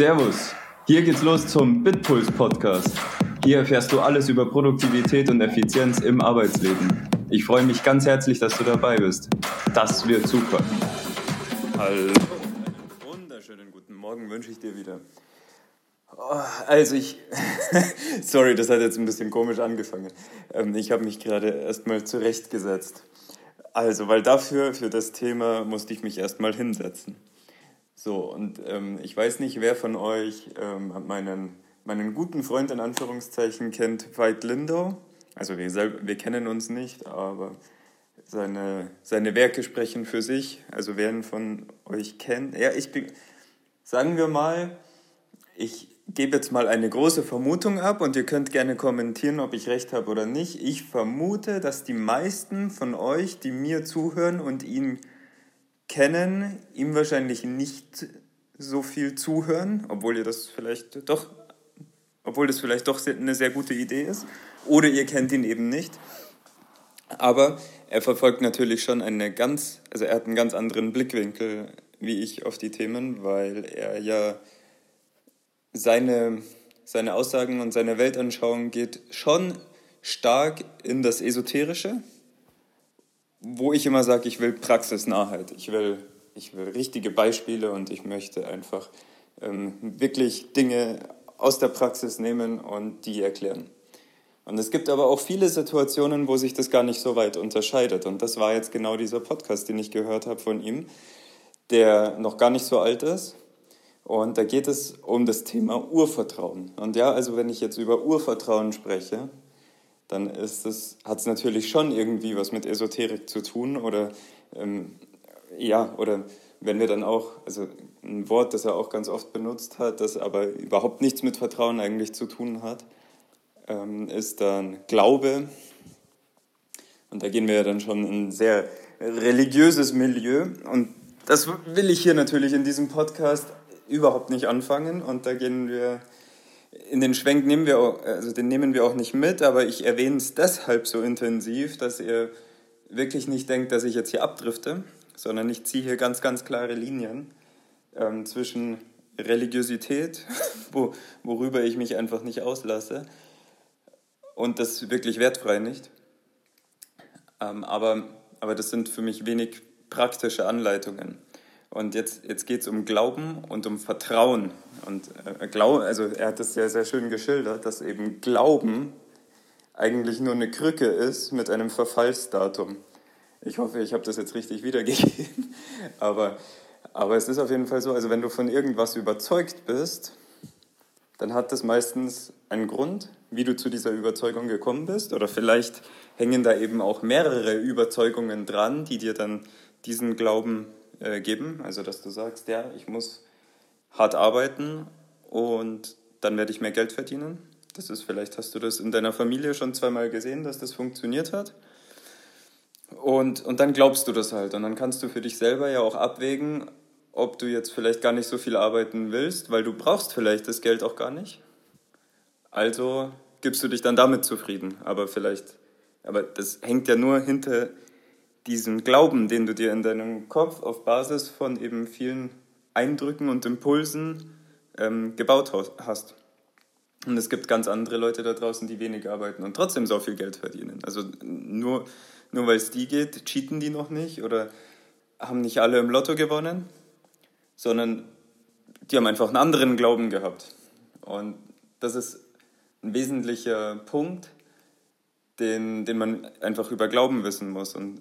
Servus, hier geht's los zum Bitpuls Podcast. Hier erfährst du alles über Produktivität und Effizienz im Arbeitsleben. Ich freue mich ganz herzlich, dass du dabei bist. Das wird super. Hallo. Wunderschönen guten Morgen wünsche ich dir wieder. Oh, also ich, sorry, das hat jetzt ein bisschen komisch angefangen. Ähm, ich habe mich gerade erstmal zurechtgesetzt. Also, weil dafür, für das Thema, musste ich mich erstmal hinsetzen. So, und ähm, ich weiß nicht, wer von euch ähm, meinen, meinen guten Freund in Anführungszeichen kennt, Veit Lindau. Also wir, wir kennen uns nicht, aber seine, seine Werke sprechen für sich. Also wer von euch kennt. Ja, ich bin, sagen wir mal, ich gebe jetzt mal eine große Vermutung ab und ihr könnt gerne kommentieren, ob ich recht habe oder nicht. Ich vermute, dass die meisten von euch, die mir zuhören und ihn kennen, ihm wahrscheinlich nicht so viel zuhören, obwohl ihr das vielleicht doch, obwohl das vielleicht doch eine sehr gute Idee ist. Oder ihr kennt ihn eben nicht. Aber er verfolgt natürlich schon eine ganz, also er hat einen ganz anderen Blickwinkel wie ich auf die Themen, weil er ja seine, seine Aussagen und seine Weltanschauung geht schon stark in das Esoterische, wo ich immer sage, ich will Praxisnahheit, ich will, ich will richtige Beispiele und ich möchte einfach ähm, wirklich Dinge aus der Praxis nehmen und die erklären. Und es gibt aber auch viele Situationen, wo sich das gar nicht so weit unterscheidet. Und das war jetzt genau dieser Podcast, den ich gehört habe von ihm, der noch gar nicht so alt ist. Und da geht es um das Thema Urvertrauen. Und ja, also wenn ich jetzt über Urvertrauen spreche, dann ist es, hat es natürlich schon irgendwie was mit Esoterik zu tun oder ähm, ja, oder wenn wir dann auch, also ein Wort, das er auch ganz oft benutzt hat, das aber überhaupt nichts mit Vertrauen eigentlich zu tun hat, ähm, ist dann Glaube. Und da gehen wir ja dann schon in ein sehr religiöses Milieu. Und das will ich hier natürlich in diesem Podcast überhaupt nicht anfangen. Und da gehen wir in den Schwenk nehmen wir auch, also den nehmen wir auch nicht mit, aber ich erwähne es deshalb so intensiv, dass ihr wirklich nicht denkt, dass ich jetzt hier abdrifte, sondern ich ziehe hier ganz, ganz klare Linien ähm, zwischen Religiosität, wo, worüber ich mich einfach nicht auslasse, und das wirklich wertfrei nicht. Ähm, aber, aber das sind für mich wenig praktische Anleitungen. Und jetzt, jetzt geht es um Glauben und um Vertrauen. Und äh, Glaub, also er hat das sehr, sehr schön geschildert, dass eben Glauben eigentlich nur eine Krücke ist mit einem Verfallsdatum. Ich hoffe, ich habe das jetzt richtig wiedergegeben. Aber, aber es ist auf jeden Fall so, also wenn du von irgendwas überzeugt bist, dann hat das meistens einen Grund, wie du zu dieser Überzeugung gekommen bist. Oder vielleicht hängen da eben auch mehrere Überzeugungen dran, die dir dann diesen Glauben äh, geben. Also, dass du sagst, ja, ich muss hart arbeiten und dann werde ich mehr Geld verdienen. Das ist vielleicht, hast du das in deiner Familie schon zweimal gesehen, dass das funktioniert hat. Und, und dann glaubst du das halt. Und dann kannst du für dich selber ja auch abwägen, ob du jetzt vielleicht gar nicht so viel arbeiten willst, weil du brauchst vielleicht das Geld auch gar nicht. Also gibst du dich dann damit zufrieden. Aber vielleicht, aber das hängt ja nur hinter diesen Glauben, den du dir in deinem Kopf auf Basis von eben vielen Eindrücken und Impulsen ähm, gebaut hast. Und es gibt ganz andere Leute da draußen, die wenig arbeiten und trotzdem so viel Geld verdienen. Also nur, nur weil es die geht, cheaten die noch nicht oder haben nicht alle im Lotto gewonnen, sondern die haben einfach einen anderen Glauben gehabt. Und das ist ein wesentlicher Punkt, den, den man einfach über Glauben wissen muss. Und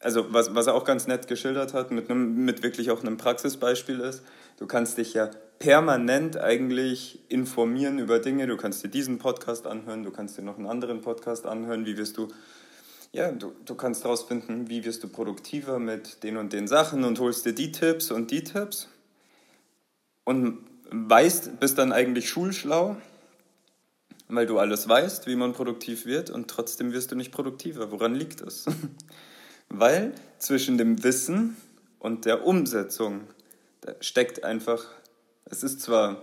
also was, was er auch ganz nett geschildert hat, mit, einem, mit wirklich auch einem Praxisbeispiel ist, du kannst dich ja permanent eigentlich informieren über Dinge, du kannst dir diesen Podcast anhören, du kannst dir noch einen anderen Podcast anhören, wie wirst du, ja, du, du kannst herausfinden, wie wirst du produktiver mit den und den Sachen und holst dir die Tipps und die Tipps und weißt, bist dann eigentlich schulschlau, weil du alles weißt, wie man produktiv wird und trotzdem wirst du nicht produktiver. Woran liegt das? Weil zwischen dem Wissen und der Umsetzung steckt einfach, es ist zwar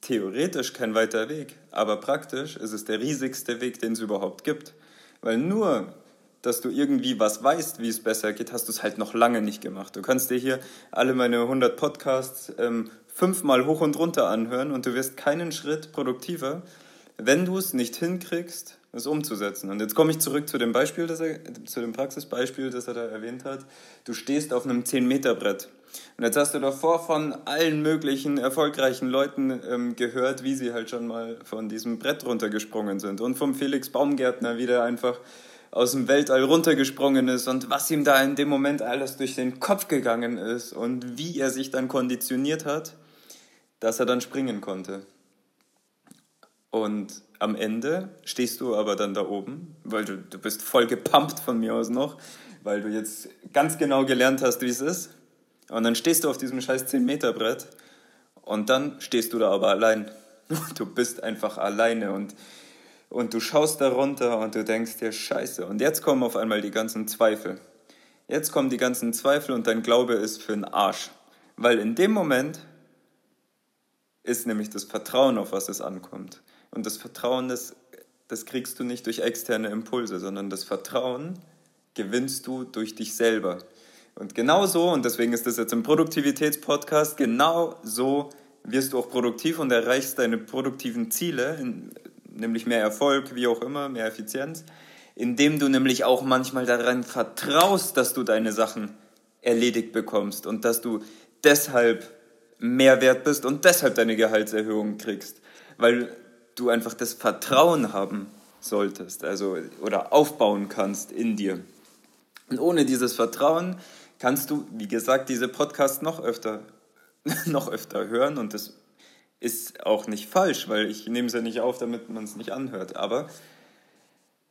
theoretisch kein weiter Weg, aber praktisch ist es der riesigste Weg, den es überhaupt gibt. Weil nur dass du irgendwie was weißt, wie es besser geht, hast du es halt noch lange nicht gemacht. Du kannst dir hier alle meine 100 Podcasts ähm, fünfmal hoch und runter anhören und du wirst keinen Schritt produktiver, wenn du es nicht hinkriegst, es umzusetzen. Und jetzt komme ich zurück zu dem Beispiel, das er, zu dem Praxisbeispiel, das er da erwähnt hat. Du stehst auf einem 10-Meter-Brett. Und jetzt hast du davor von allen möglichen erfolgreichen Leuten ähm, gehört, wie sie halt schon mal von diesem Brett runtergesprungen sind. Und vom Felix Baumgärtner, wie der einfach aus dem Weltall runtergesprungen ist und was ihm da in dem Moment alles durch den Kopf gegangen ist und wie er sich dann konditioniert hat, dass er dann springen konnte. Und am Ende stehst du aber dann da oben, weil du, du bist voll gepumpt von mir aus noch, weil du jetzt ganz genau gelernt hast, wie es ist. Und dann stehst du auf diesem scheiß 10-Meter-Brett und dann stehst du da aber allein. Du bist einfach alleine und, und du schaust da runter und du denkst dir, scheiße. Und jetzt kommen auf einmal die ganzen Zweifel. Jetzt kommen die ganzen Zweifel und dein Glaube ist für den Arsch. Weil in dem Moment ist nämlich das Vertrauen, auf was es ankommt. Und das Vertrauen, das, das kriegst du nicht durch externe Impulse, sondern das Vertrauen gewinnst du durch dich selber. Und genau so, und deswegen ist das jetzt ein Produktivitätspodcast, genau so wirst du auch produktiv und erreichst deine produktiven Ziele, nämlich mehr Erfolg, wie auch immer, mehr Effizienz, indem du nämlich auch manchmal daran vertraust, dass du deine Sachen erledigt bekommst und dass du deshalb mehr wert bist und deshalb deine Gehaltserhöhung kriegst, weil du einfach das Vertrauen haben solltest, also oder aufbauen kannst in dir. Und ohne dieses Vertrauen kannst du, wie gesagt, diese Podcasts noch öfter, noch öfter hören und das ist auch nicht falsch, weil ich nehme es ja nicht auf, damit man es nicht anhört. Aber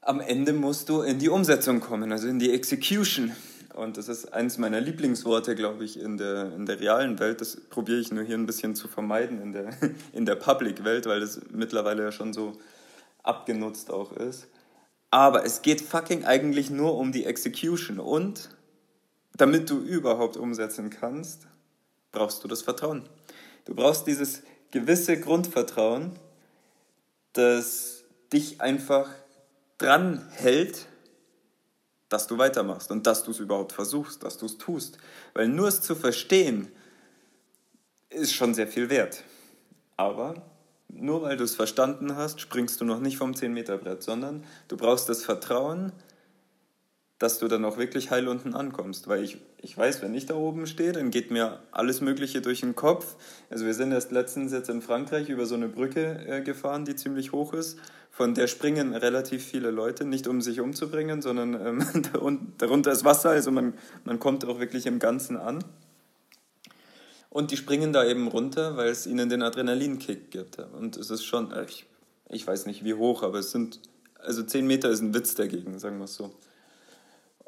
am Ende musst du in die Umsetzung kommen, also in die Execution. Und das ist eines meiner Lieblingsworte, glaube ich, in der, in der realen Welt. Das probiere ich nur hier ein bisschen zu vermeiden in der, in der Public-Welt, weil das mittlerweile ja schon so abgenutzt auch ist. Aber es geht fucking eigentlich nur um die Execution. Und damit du überhaupt umsetzen kannst, brauchst du das Vertrauen. Du brauchst dieses gewisse Grundvertrauen, das dich einfach dran hält, dass du weitermachst und dass du es überhaupt versuchst, dass du es tust. Weil nur es zu verstehen, ist schon sehr viel wert. Aber nur weil du es verstanden hast, springst du noch nicht vom 10-Meter-Brett, sondern du brauchst das Vertrauen, dass du dann auch wirklich heil unten ankommst. Weil ich, ich weiß, wenn ich da oben stehe, dann geht mir alles Mögliche durch den Kopf. Also wir sind erst letztens jetzt in Frankreich über so eine Brücke äh, gefahren, die ziemlich hoch ist. Von der springen relativ viele Leute, nicht um sich umzubringen, sondern ähm, darunter ist Wasser, also man, man kommt auch wirklich im Ganzen an. Und die springen da eben runter, weil es ihnen den Adrenalinkick gibt. Und es ist schon, äh, ich, ich weiß nicht wie hoch, aber es sind, also 10 Meter ist ein Witz dagegen, sagen wir es so.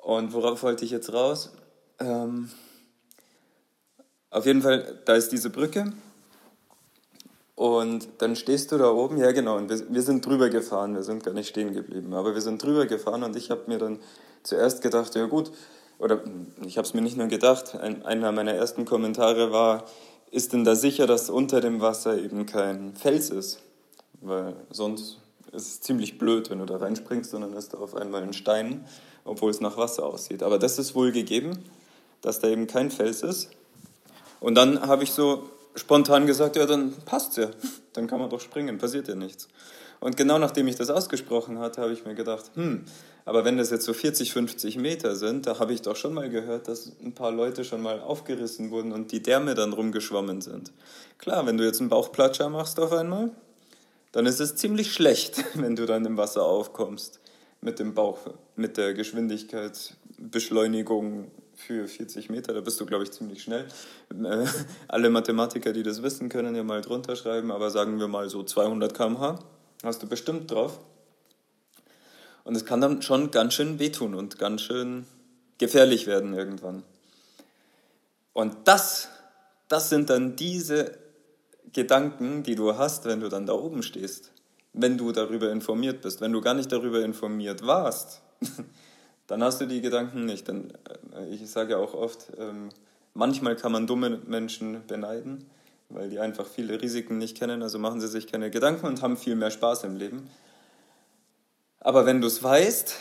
Und worauf wollte ich jetzt raus? Ähm, auf jeden Fall, da ist diese Brücke. Und dann stehst du da oben, ja genau, und wir, wir sind drüber gefahren, wir sind gar nicht stehen geblieben, aber wir sind drüber gefahren und ich habe mir dann zuerst gedacht, ja gut, oder ich habe es mir nicht nur gedacht, ein, einer meiner ersten Kommentare war, ist denn da sicher, dass unter dem Wasser eben kein Fels ist? Weil sonst ist es ziemlich blöd, wenn du da reinspringst und dann ist da auf einmal ein Stein obwohl es nach Wasser aussieht. Aber das ist wohl gegeben, dass da eben kein Fels ist. Und dann habe ich so spontan gesagt, ja, dann passt ja, dann kann man doch springen, passiert ja nichts. Und genau nachdem ich das ausgesprochen hatte, habe ich mir gedacht, hm, aber wenn das jetzt so 40, 50 Meter sind, da habe ich doch schon mal gehört, dass ein paar Leute schon mal aufgerissen wurden und die Därme dann rumgeschwommen sind. Klar, wenn du jetzt einen Bauchplatscher machst auf einmal, dann ist es ziemlich schlecht, wenn du dann im Wasser aufkommst mit dem Bauch, mit der Geschwindigkeitsbeschleunigung für 40 Meter, da bist du, glaube ich, ziemlich schnell. Äh, alle Mathematiker, die das wissen, können ja mal drunter schreiben, aber sagen wir mal so 200 km/h hast du bestimmt drauf. Und es kann dann schon ganz schön wehtun und ganz schön gefährlich werden irgendwann. Und das, das sind dann diese Gedanken, die du hast, wenn du dann da oben stehst wenn du darüber informiert bist. Wenn du gar nicht darüber informiert warst, dann hast du die Gedanken nicht. Denn äh, ich sage ja auch oft, ähm, manchmal kann man dumme Menschen beneiden, weil die einfach viele Risiken nicht kennen, also machen sie sich keine Gedanken und haben viel mehr Spaß im Leben. Aber wenn du es weißt,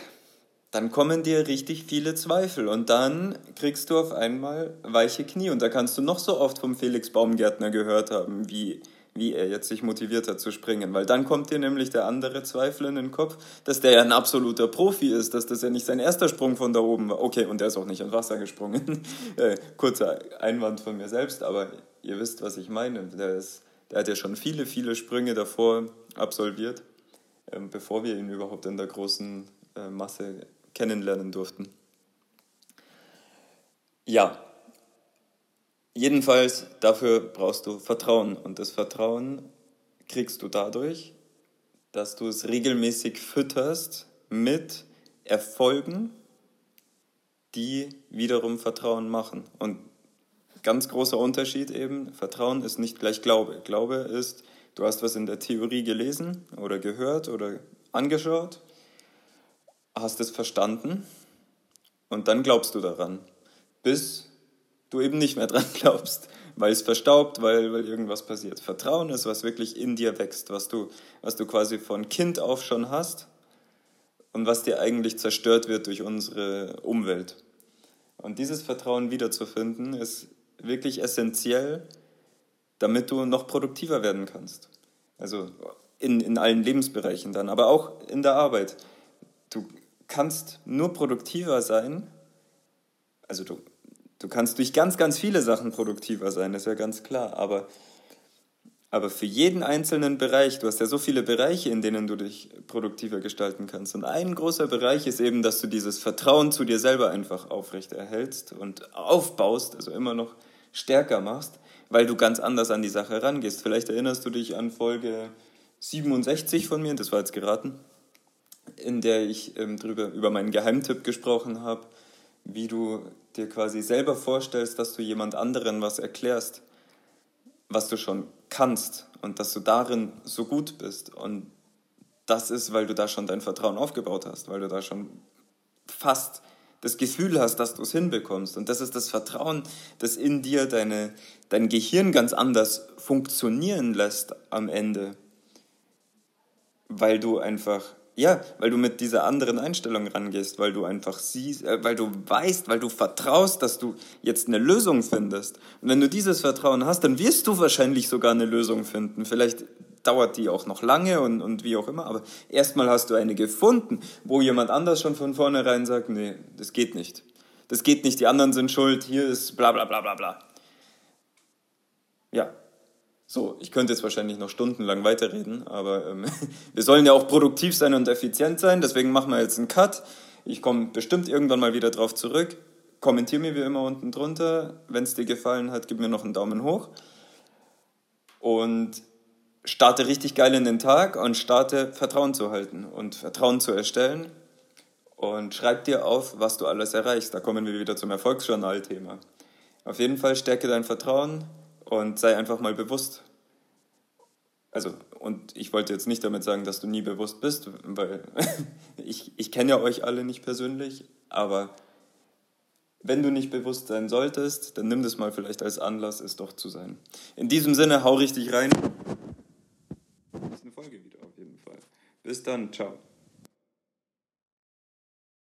dann kommen dir richtig viele Zweifel und dann kriegst du auf einmal weiche Knie und da kannst du noch so oft vom Felix Baumgärtner gehört haben, wie, wie er jetzt sich motiviert hat zu springen, weil dann kommt dir nämlich der andere Zweifel in den Kopf, dass der ja ein absoluter Profi ist, dass das ja nicht sein erster Sprung von da oben war. Okay, und der ist auch nicht ins Wasser gesprungen. Äh, kurzer Einwand von mir selbst, aber ihr wisst, was ich meine. Der, ist, der hat ja schon viele, viele Sprünge davor absolviert, ähm, bevor wir ihn überhaupt in der großen äh, Masse kennenlernen durften. Ja, jedenfalls dafür brauchst du Vertrauen und das Vertrauen kriegst du dadurch, dass du es regelmäßig fütterst mit Erfolgen, die wiederum Vertrauen machen. Und ganz großer Unterschied eben, Vertrauen ist nicht gleich Glaube. Glaube ist, du hast was in der Theorie gelesen oder gehört oder angeschaut hast es verstanden und dann glaubst du daran, bis du eben nicht mehr dran glaubst, weil es verstaubt, weil, weil irgendwas passiert. Vertrauen ist, was wirklich in dir wächst, was du, was du quasi von Kind auf schon hast und was dir eigentlich zerstört wird durch unsere Umwelt. Und dieses Vertrauen wiederzufinden, ist wirklich essentiell, damit du noch produktiver werden kannst. Also in, in allen Lebensbereichen dann, aber auch in der Arbeit. Du kannst nur produktiver sein, also du, du kannst durch ganz, ganz viele Sachen produktiver sein, das ist ja ganz klar, aber, aber für jeden einzelnen Bereich, du hast ja so viele Bereiche, in denen du dich produktiver gestalten kannst. Und ein großer Bereich ist eben, dass du dieses Vertrauen zu dir selber einfach aufrecht erhältst und aufbaust, also immer noch stärker machst, weil du ganz anders an die Sache rangehst. Vielleicht erinnerst du dich an Folge 67 von mir, das war jetzt geraten in der ich ähm, drüber, über meinen Geheimtipp gesprochen habe, wie du dir quasi selber vorstellst, dass du jemand anderen was erklärst, was du schon kannst und dass du darin so gut bist. Und das ist, weil du da schon dein Vertrauen aufgebaut hast, weil du da schon fast das Gefühl hast, dass du es hinbekommst. Und das ist das Vertrauen, das in dir deine, dein Gehirn ganz anders funktionieren lässt am Ende, weil du einfach ja, weil du mit dieser anderen Einstellung rangehst, weil du einfach siehst, äh, weil du weißt, weil du vertraust, dass du jetzt eine Lösung findest. Und wenn du dieses Vertrauen hast, dann wirst du wahrscheinlich sogar eine Lösung finden. Vielleicht dauert die auch noch lange und, und wie auch immer, aber erstmal hast du eine gefunden, wo jemand anders schon von vornherein sagt, nee, das geht nicht. Das geht nicht, die anderen sind schuld, hier ist bla bla bla bla bla. Ja, so, ich könnte jetzt wahrscheinlich noch stundenlang weiterreden, aber ähm, wir sollen ja auch produktiv sein und effizient sein, deswegen machen wir jetzt einen Cut. Ich komme bestimmt irgendwann mal wieder drauf zurück. Kommentier mir wie immer unten drunter. Wenn es dir gefallen hat, gib mir noch einen Daumen hoch. Und starte richtig geil in den Tag und starte Vertrauen zu halten und Vertrauen zu erstellen. Und schreib dir auf, was du alles erreichst. Da kommen wir wieder zum Erfolgsjournal-Thema. Auf jeden Fall stärke dein Vertrauen und sei einfach mal bewusst. Also, und ich wollte jetzt nicht damit sagen, dass du nie bewusst bist, weil ich, ich kenne ja euch alle nicht persönlich, aber wenn du nicht bewusst sein solltest, dann nimm das mal vielleicht als Anlass, es doch zu sein. In diesem Sinne, hau richtig rein. Nächste Folge wieder auf jeden Fall. Bis dann, ciao.